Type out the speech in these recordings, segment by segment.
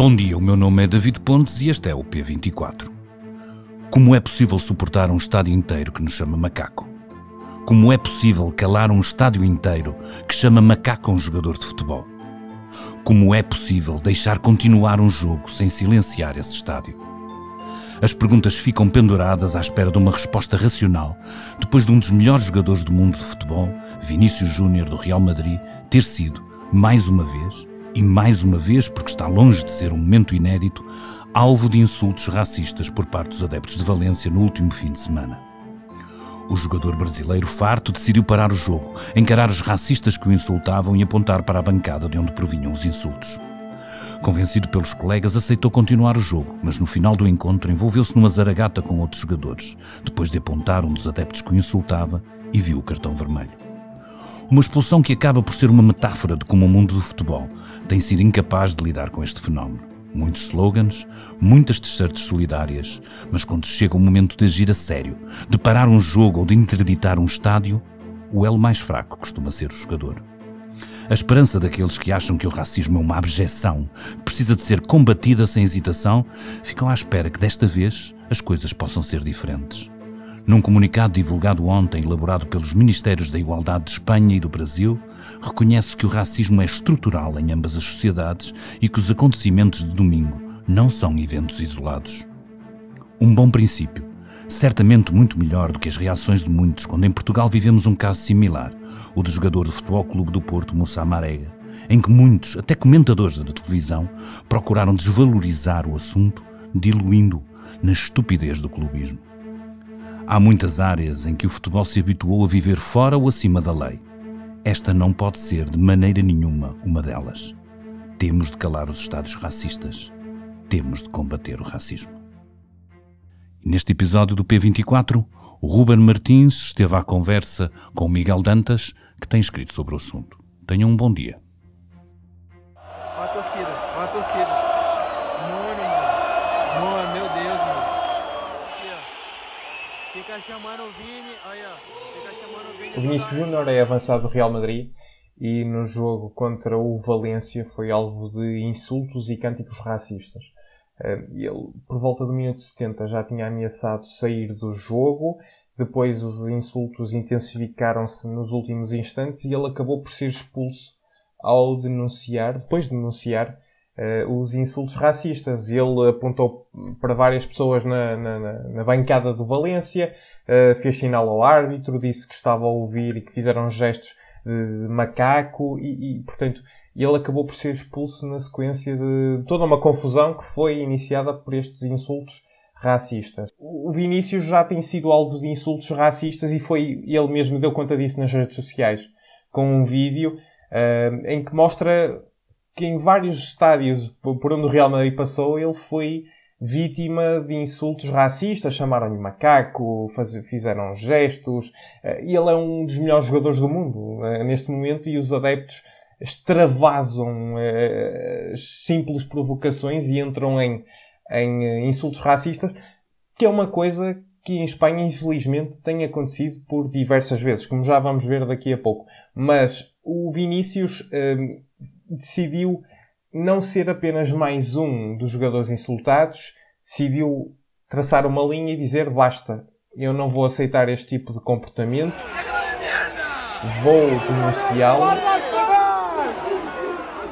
Bom dia, o meu nome é David Pontes e este é o P24. Como é possível suportar um estádio inteiro que nos chama macaco? Como é possível calar um estádio inteiro que chama macaco a um jogador de futebol? Como é possível deixar continuar um jogo sem silenciar esse estádio? As perguntas ficam penduradas à espera de uma resposta racional, depois de um dos melhores jogadores do mundo de futebol, Vinícius Júnior do Real Madrid, ter sido, mais uma vez, e mais uma vez porque está longe de ser um momento inédito, alvo de insultos racistas por parte dos adeptos de Valência no último fim de semana. O jogador brasileiro farto decidiu parar o jogo, encarar os racistas que o insultavam e apontar para a bancada de onde provinham os insultos. Convencido pelos colegas, aceitou continuar o jogo, mas no final do encontro envolveu-se numa zaragata com outros jogadores, depois de apontar um dos adeptos que o insultava e viu o cartão vermelho. Uma expulsão que acaba por ser uma metáfora de como o mundo do futebol tem sido incapaz de lidar com este fenómeno. Muitos slogans, muitas t-shirts solidárias, mas quando chega o momento de agir a sério, de parar um jogo ou de interditar um estádio, o elo mais fraco costuma ser o jogador. A esperança daqueles que acham que o racismo é uma abjeção, precisa de ser combatida sem hesitação, ficam à espera que desta vez as coisas possam ser diferentes. Num comunicado divulgado ontem, elaborado pelos Ministérios da Igualdade de Espanha e do Brasil, reconhece que o racismo é estrutural em ambas as sociedades e que os acontecimentos de domingo não são eventos isolados. Um bom princípio, certamente muito melhor do que as reações de muitos quando em Portugal vivemos um caso similar, o do jogador do Futebol Clube do Porto, Moussa Marega, em que muitos, até comentadores da televisão, procuraram desvalorizar o assunto, diluindo na estupidez do clubismo. Há muitas áreas em que o futebol se habituou a viver fora ou acima da lei. Esta não pode ser de maneira nenhuma uma delas. Temos de calar os Estados racistas. Temos de combater o racismo. Neste episódio do P24, o Ruben Martins esteve à conversa com Miguel Dantas, que tem escrito sobre o assunto. Tenham um bom dia. Olha a torcida, olha a torcida. Nuno, mano. Nuno, meu Deus, mano. Fica chamando o Vini, aí, ó. Fica chamando o Vini. O Vinícius Júnior é avançado do Real Madrid e no jogo contra o Valência foi alvo de insultos e cânticos racistas. Ele, por volta do minuto 70, já tinha ameaçado sair do jogo. Depois os insultos intensificaram-se nos últimos instantes e ele acabou por ser expulso ao denunciar, depois de denunciar os insultos racistas. Ele apontou para várias pessoas na, na- na- bancada do Valência, eh, fez sinal ao árbitro, disse que estava a ouvir e que fizeram gestos de macaco e, e, portanto, ele acabou por ser expulso na sequência de toda uma confusão que foi iniciada por estes insultos racistas. O Vinícius já tem sido alvo de insultos racistas e foi ele mesmo deu conta disso nas redes sociais com um vídeo eh, em que mostra que em vários estádios por onde o Real Madrid passou ele foi vítima de insultos racistas, chamaram-lhe macaco, faz- fizeram gestos. eh, E ele é um dos melhores jogadores do mundo eh, neste momento e os adeptos extravasam eh, simples provocações e entram em, em insultos racistas, que é uma coisa que em Espanha, infelizmente, tem acontecido por diversas vezes, como já vamos ver daqui a pouco. Mas o Vinícius decidiu não ser apenas mais um dos jogadores insultados, decidiu traçar uma linha e dizer basta, eu não vou aceitar este tipo de comportamento, vou denunciá-lo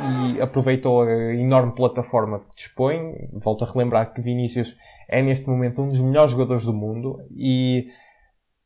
e aproveitou a enorme plataforma que dispõe. Volto a relembrar que Vinícius é neste momento um dos melhores jogadores do mundo e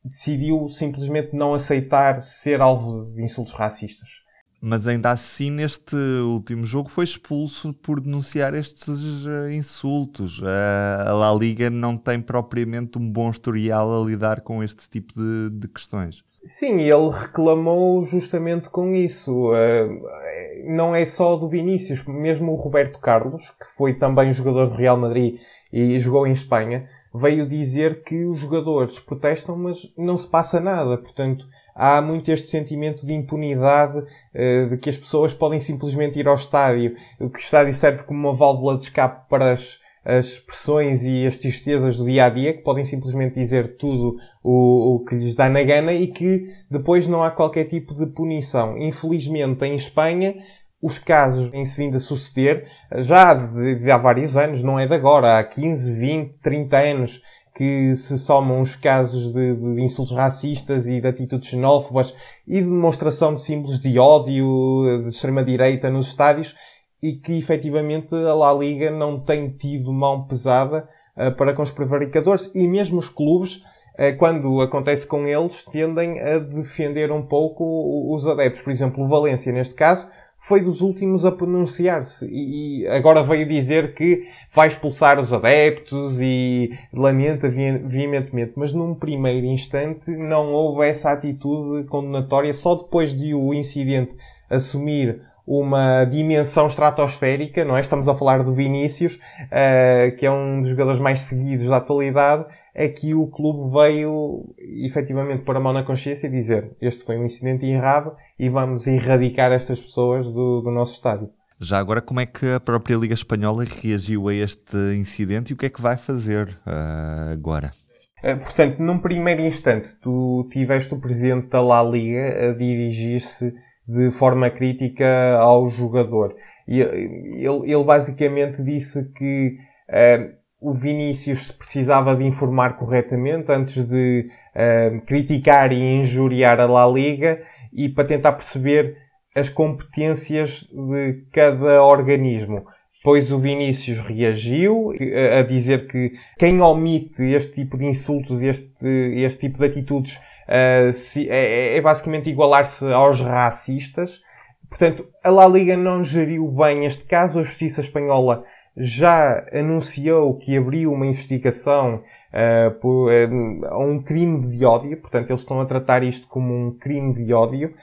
decidiu simplesmente não aceitar ser alvo de insultos racistas. Mas ainda assim, neste último jogo, foi expulso por denunciar estes eh, insultos. Eh, a La Liga não tem propriamente um bom historial a lidar com este tipo de, de questões. Sim, ele reclamou justamente com isso. Eh, não é só do Vinícius, mesmo o Roberto Carlos, que foi também jogador do Real Madrid e jogou em Espanha, veio dizer que os jogadores protestam, mas não se passa nada. Portanto, há muito este sentimento de impunidade, eh, de que as pessoas podem simplesmente ir ao estádio, que o estádio serve como uma válvula de escape para as, as pressões e as tristezas do dia a dia, que podem simplesmente dizer tudo o, o que lhes dá na gana e que depois não há qualquer tipo de punição. Infelizmente, em Espanha, os casos têm-se vindo a suceder já de, de, há vários anos, não é de agora, há 15, 20, 30 anos que se somam os casos de, de insultos racistas e de atitudes xenófobas e de demonstração de símbolos de ódio de extrema-direita nos estádios e que efetivamente a La Liga não tem tido mão pesada uh, para com os prevaricadores e mesmo os clubes, uh, quando acontece com eles, tendem a defender um pouco os adeptos. Por exemplo, o Valência, neste caso, foi dos últimos a pronunciar-se e, agora veio dizer que vai expulsar os adeptos e lamenta veementemente. Mas num primeiro instante não houve essa atitude condenatória. Só depois de o incidente assumir uma dimensão estratosférica, não é? Estamos a falar do Vinícius, uh, que é um dos jogadores mais seguidos da atualidade, é que o clube veio efetivamente pôr a mão na consciência e dizer este foi um incidente errado e vamos erradicar estas pessoas do, do nosso estádio. Já agora, como é que a própria Liga Espanhola reagiu a este incidente e o que é que vai fazer uh, agora? Uh, portanto, num primeiro instante, tu tiveste o presidente da La Liga a dirigir-se de forma crítica ao jogador. E ele, ele basicamente disse que uh, o Vinícius precisava de informar corretamente antes de uh, criticar e injuriar a La Liga e para tentar perceber as competências de cada organismo. Pois o Vinícius reagiu a dizer que quem omite este tipo de insultos, este, este tipo de atitudes, uh, se, é, é basicamente igualar-se aos racistas. Portanto, a La Liga não geriu bem este caso. A Justiça Espanhola já anunciou que abriu uma investigação uh, por, uh, a um crime de ódio. Portanto, eles estão a tratar isto como um crime de ódio.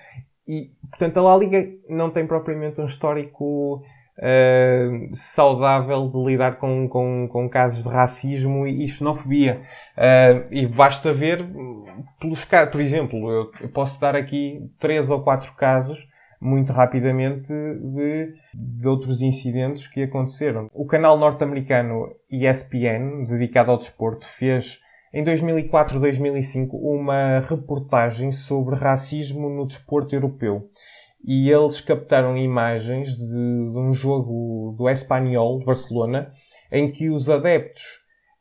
E, portanto, a La Liga não tem propriamente um histórico uh, saudável de lidar com, com, com, casos de racismo e, xenofobia. Uh, e basta ver pelos casos, por exemplo, eu posso dar aqui três ou quatro casos muito rapidamente de, de, outros incidentes que aconteceram. O canal norte-americano ESPN, dedicado ao desporto, fez em 2004-2005 uma reportagem sobre racismo no desporto europeu e eles captaram imagens de, de um jogo do Espanhol de Barcelona em que os adeptos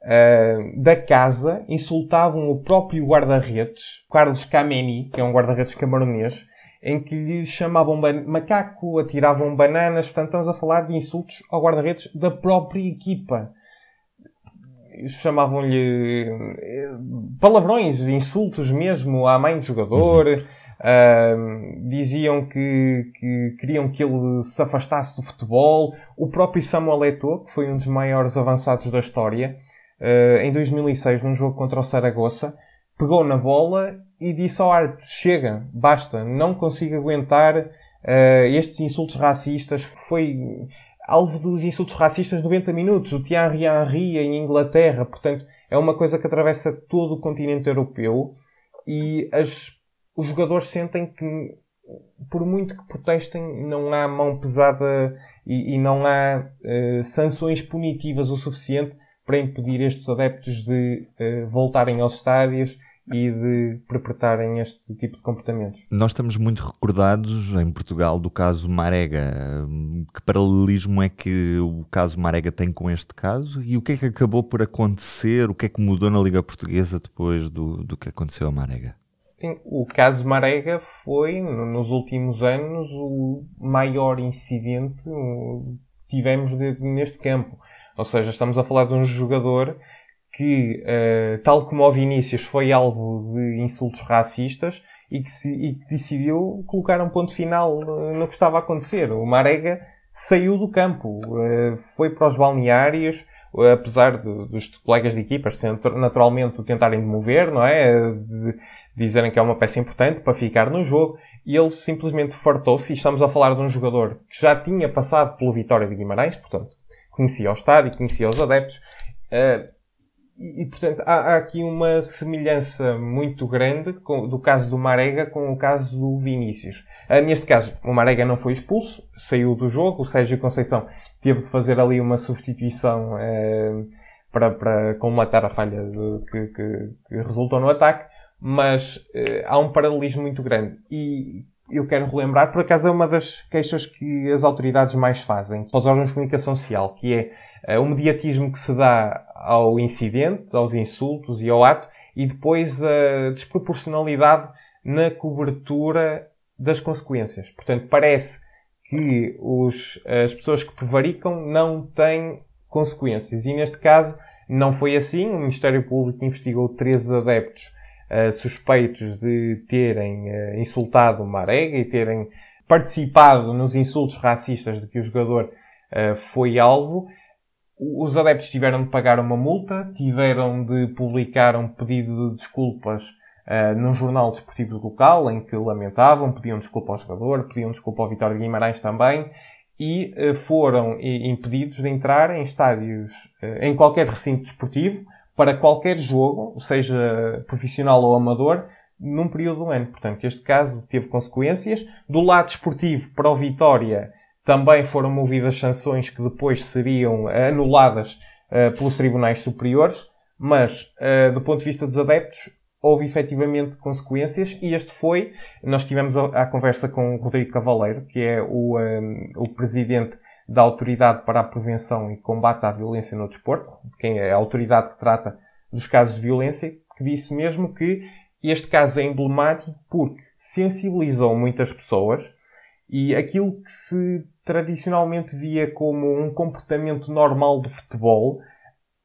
uh, da casa insultavam o próprio guarda-redes, Carlos Kameni, que é um guarda-redes camaronês, em que lhe chamavam macaco, atiravam bananas. Portanto, estamos a falar de insultos ao guarda-redes da própria equipa. Chamavam-lhe eh, palavrões, insultos mesmo à mãe do jogador. Uhum. Uh, diziam que, que, queriam que ele se afastasse do futebol. O próprio Samuel Eto'o, que foi um dos maiores avançados da história, uh, em 2006, num jogo contra o Saragossa, pegou na bola e disse ao árbitro: Chega, basta, não consigo aguentar uh, estes insultos racistas. Foi alvo dos insultos racistas 90 minutos. O Thierry Henry em Inglaterra, portanto, é uma coisa que atravessa todo o continente europeu e as os jogadores sentem que, por muito que protestem, não há mão pesada e, e não há uh, sanções punitivas o suficiente para impedir estes adeptos de uh, voltarem aos estádios e de perpetrarem este tipo de comportamentos. Nós estamos muito recordados em Portugal do caso Marega. Que paralelismo é que o caso Marega tem com este caso? E o que é que acabou por acontecer? O que é que mudou na Liga Portuguesa depois do, do que aconteceu a Marega? O caso Marega foi, nos últimos anos, o maior incidente que tivemos neste campo. Ou seja, estamos a falar de um jogador que, uh, tal como o Vinícius, foi alvo de insultos racistas e que, se, e que decidiu colocar um ponto final no que estava a acontecer. O Marega saiu do campo, uh, foi para os balneários, apesar de, dos colegas de equipas naturalmente o tentarem demover, não é? De, dizerem que é uma peça importante para ficar no jogo, e ele simplesmente fartou-se, e estamos a falar de um jogador que já tinha passado pelo Vitória de Guimarães, portanto, conhecia o estádio, conhecia os adeptos, uh, e, portanto, há, há, aqui uma semelhança muito grande com, do caso do Marega com o caso do Vinícius. Uh, neste caso, o Marega não foi expulso, saiu do jogo, o Sérgio Conceição teve de fazer ali uma substituição uh, para, para colmatar a falha de, que, que, que resultou no ataque, mas uh, há um paralelismo muito grande. E eu quero relembrar, por acaso é uma das queixas que as autoridades mais fazem para os órgãos de comunicação social, que é o mediatismo que se dá ao incidente, aos insultos e ao ato, e depois a desproporcionalidade na cobertura das consequências. Portanto, parece que os, as pessoas que prevaricam não têm consequências. E neste caso não foi assim. O Ministério Público investigou 13 adeptos uh, suspeitos de terem uh, insultado o Marega e terem participado nos insultos racistas de que o jogador uh, foi alvo. Os adeptos tiveram de pagar uma multa, tiveram de publicar um pedido de desculpas uh, num jornal desportivo local, em que lamentavam, pediam desculpa ao jogador, pediam desculpa ao Vitório de Guimarães também, e uh, foram impedidos de entrar em estádios, uh, em qualquer recinto desportivo, para qualquer jogo, seja profissional ou amador, num período do ano. Portanto, este caso teve consequências. Do lado desportivo, para o Vitória, também foram movidas sanções que depois seriam anuladas uh, pelos tribunais superiores, mas, uh, do ponto de vista dos adeptos, houve efetivamente consequências e este foi, nós tivemos a, a conversa com o Rodrigo Cavaleiro, que é o, um, eh, o presidente da Autoridade para a Prevenção e Combate à Violência no Desporto, quem é a autoridade que trata dos casos de violência, que disse mesmo que este caso é emblemático porque sensibilizou muitas pessoas e aquilo que se tradicionalmente via como um comportamento normal do futebol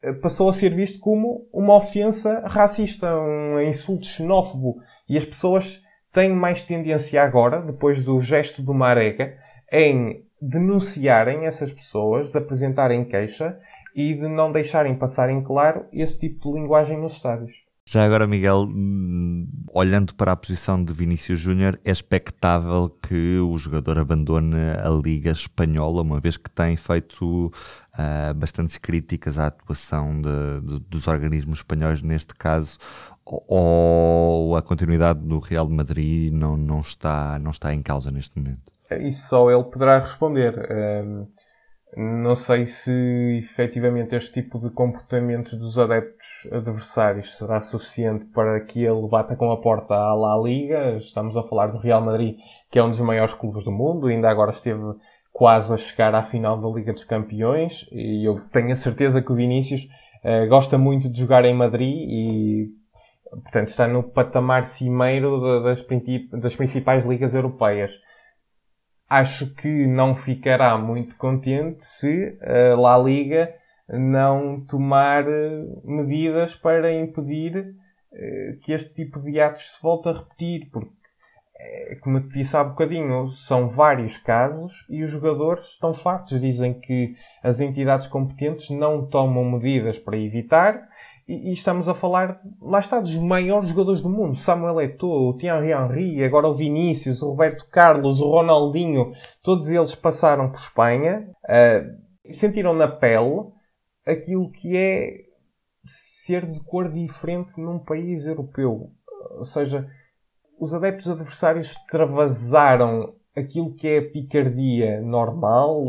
eh, passou a ser visto como uma ofensa racista, um insulto xenófobo. E as pessoas têm mais tendência agora, depois do gesto do Marega, em denunciarem essas pessoas, de apresentarem queixa e de não deixarem passar em claro esse tipo de linguagem nos estádios. Já agora, Miguel, olhando para a posição de Vinícius Júnior, é expectável que o jogador abandone a Liga Espanhola, uma vez que tem feito uh, bastantes críticas à atuação de, de, dos organismos espanhóis neste caso, ou a continuidade do Real de Madrid não, não, está, não está em causa neste momento? Isso só ele poderá responder. Um, não sei se efetivamente este tipo de comportamentos dos adeptos adversários será suficiente para que ele bata com a porta à La Liga. Estamos a falar do Real Madrid, que é um dos maiores clubes do mundo, ainda agora esteve quase a chegar à final da Liga dos Campeões e eu tenho a certeza que o Vinícius uh, gosta muito de jogar em Madrid e portanto está no patamar cimeiro das, das principais ligas europeias acho que não ficará muito contente se a La Liga não tomar eh, medidas para impedir eh, que este tipo de atos se volte a repetir, porque, eh, como eu disse há bocadinho, são vários casos e os jogadores estão fartos. Dizem que as entidades competentes não tomam medidas para evitar e, e, estamos a falar, lá está, dos maiores jogadores do mundo. Samuel Eto'o, o Thierry Henry, agora o Vinícius, o Roberto Carlos, o Ronaldinho. Todos eles passaram por Espanha uh, e sentiram na pele aquilo que é ser de cor diferente num país europeu. Ou seja, os adeptos adversários extravasaram aquilo que é a picardia normal,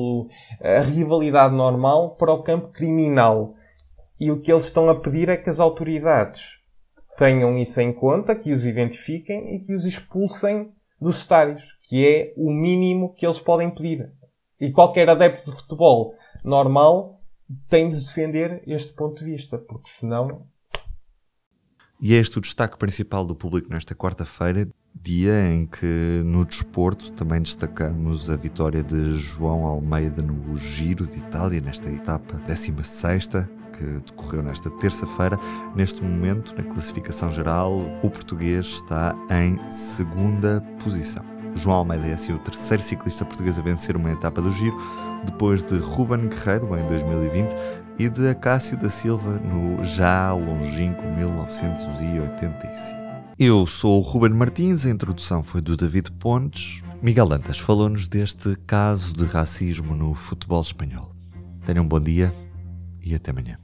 a rivalidade normal, para o campo criminal. E o que eles estão a pedir é que as autoridades tenham isso em conta, que os identifiquem e que os expulsem dos estádios, que é o mínimo que eles podem pedir. E qualquer adepto de futebol normal tem de defender este ponto de vista, porque senão. E é este o destaque principal do público nesta quarta-feira, dia em que no desporto também destacamos a vitória de João Almeida no Giro de Itália, nesta etapa 16 que decorreu nesta terça-feira. Neste momento, na classificação geral, o português está em segunda posição. João Almeida é assim o terceiro ciclista português a vencer uma etapa do Giro, depois de Ruben Guerreiro em 2020 e de Acácio da Silva no já longínquo 1985. Eu sou o Ruben Martins, a introdução foi do David Pontes. Miguel Dantas falou-nos deste caso de racismo no futebol espanhol. Tenham um bom dia e até amanhã.